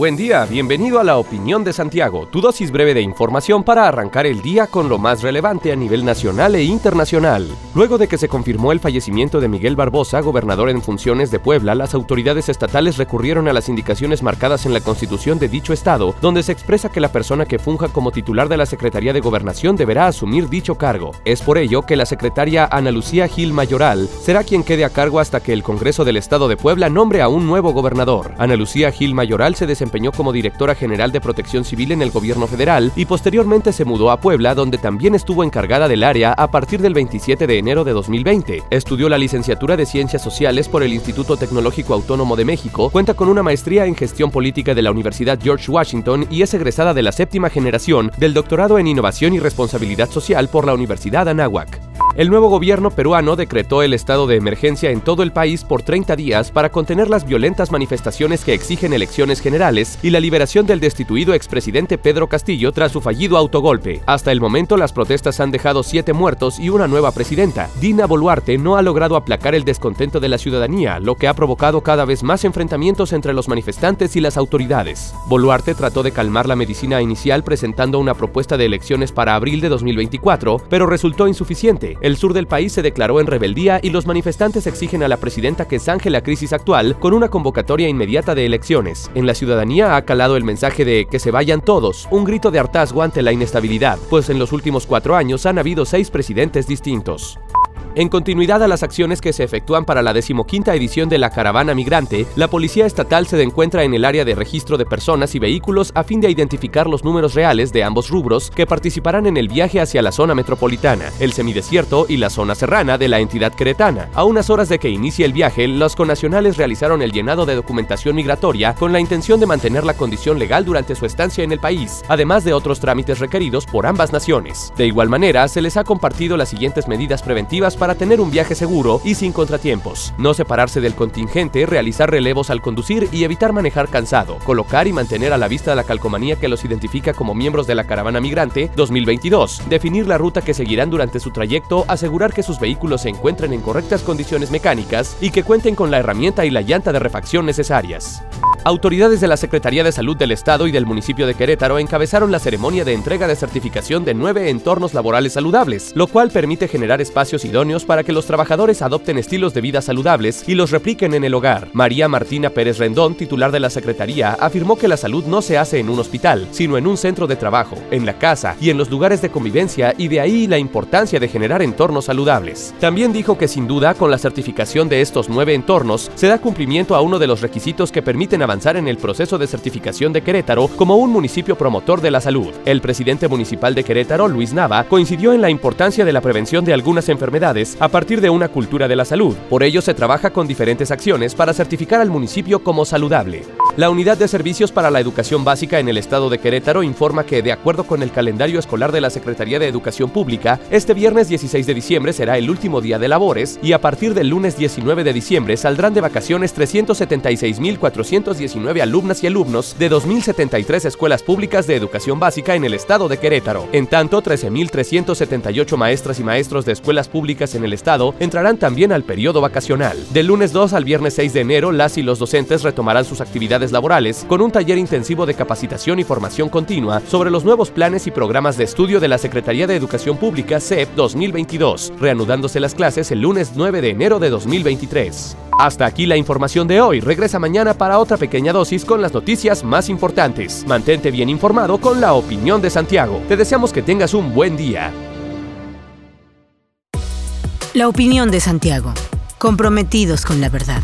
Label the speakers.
Speaker 1: Buen día, bienvenido a la Opinión de Santiago, tu dosis breve de información para arrancar el día con lo más relevante a nivel nacional e internacional. Luego de que se confirmó el fallecimiento de Miguel Barbosa, gobernador en funciones de Puebla, las autoridades estatales recurrieron a las indicaciones marcadas en la constitución de dicho estado, donde se expresa que la persona que funja como titular de la Secretaría de Gobernación deberá asumir dicho cargo. Es por ello que la secretaria Ana Lucía Gil Mayoral será quien quede a cargo hasta que el Congreso del Estado de Puebla nombre a un nuevo gobernador. Ana Lucía Gil Mayoral se desempeñó desempeñó como directora general de Protección Civil en el gobierno federal y posteriormente se mudó a Puebla, donde también estuvo encargada del área a partir del 27 de enero de 2020. Estudió la licenciatura de Ciencias Sociales por el Instituto Tecnológico Autónomo de México, cuenta con una maestría en Gestión Política de la Universidad George Washington y es egresada de la séptima generación del doctorado en Innovación y Responsabilidad Social por la Universidad Anáhuac. El nuevo gobierno peruano decretó el estado de emergencia en todo el país por 30 días para contener las violentas manifestaciones que exigen elecciones generales y la liberación del destituido expresidente Pedro Castillo tras su fallido autogolpe. Hasta el momento las protestas han dejado siete muertos y una nueva presidenta. Dina Boluarte no ha logrado aplacar el descontento de la ciudadanía, lo que ha provocado cada vez más enfrentamientos entre los manifestantes y las autoridades. Boluarte trató de calmar la medicina inicial presentando una propuesta de elecciones para abril de 2024, pero resultó insuficiente. El sur del país se declaró en rebeldía y los manifestantes exigen a la presidenta que zanje la crisis actual con una convocatoria inmediata de elecciones. En la ciudadanía ha calado el mensaje de que se vayan todos, un grito de hartazgo ante la inestabilidad, pues en los últimos cuatro años han habido seis presidentes distintos. En continuidad a las acciones que se efectúan para la decimoquinta edición de la Caravana Migrante, la Policía Estatal se encuentra en el área de registro de personas y vehículos a fin de identificar los números reales de ambos rubros que participarán en el viaje hacia la zona metropolitana, el semidesierto y la zona serrana de la entidad queretana. A unas horas de que inicie el viaje, los conacionales realizaron el llenado de documentación migratoria con la intención de mantener la condición legal durante su estancia en el país, además de otros trámites requeridos por ambas naciones. De igual manera, se les ha compartido las siguientes medidas preventivas para tener un viaje seguro y sin contratiempos. No separarse del contingente, realizar relevos al conducir y evitar manejar cansado, colocar y mantener a la vista la calcomanía que los identifica como miembros de la caravana migrante 2022, definir la ruta que seguirán durante su trayecto, asegurar que sus vehículos se encuentren en correctas condiciones mecánicas y que cuenten con la herramienta y la llanta de refacción necesarias. Autoridades de la Secretaría de Salud del Estado y del municipio de Querétaro encabezaron la ceremonia de entrega de certificación de nueve entornos laborales saludables, lo cual permite generar espacios idóneos para que los trabajadores adopten estilos de vida saludables y los repliquen en el hogar. María Martina Pérez Rendón, titular de la Secretaría, afirmó que la salud no se hace en un hospital, sino en un centro de trabajo, en la casa y en los lugares de convivencia y de ahí la importancia de generar entornos saludables. También dijo que sin duda con la certificación de estos nueve entornos se da cumplimiento a uno de los requisitos que permiten avanzar en el proceso de certificación de Querétaro como un municipio promotor de la salud. El presidente municipal de Querétaro, Luis Nava, coincidió en la importancia de la prevención de algunas enfermedades a partir de una cultura de la salud. Por ello se trabaja con diferentes acciones para certificar al municipio como saludable. La Unidad de Servicios para la Educación Básica en el estado de Querétaro informa que, de acuerdo con el calendario escolar de la Secretaría de Educación Pública, este viernes 16 de diciembre será el último día de labores y a partir del lunes 19 de diciembre saldrán de vacaciones 376.419 alumnas y alumnos de 2.073 escuelas públicas de educación básica en el estado de Querétaro. En tanto, 13.378 maestras y maestros de escuelas públicas en el estado entrarán también al periodo vacacional. Del lunes 2 al viernes 6 de enero, las y los docentes retomarán sus actividades laborales con un taller intensivo de capacitación y formación continua sobre los nuevos planes y programas de estudio de la Secretaría de Educación Pública CEP 2022, reanudándose las clases el lunes 9 de enero de 2023. Hasta aquí la información de hoy. Regresa mañana para otra pequeña dosis con las noticias más importantes. Mantente bien informado con la opinión de Santiago. Te deseamos que tengas un buen día.
Speaker 2: La opinión de Santiago. Comprometidos con la verdad.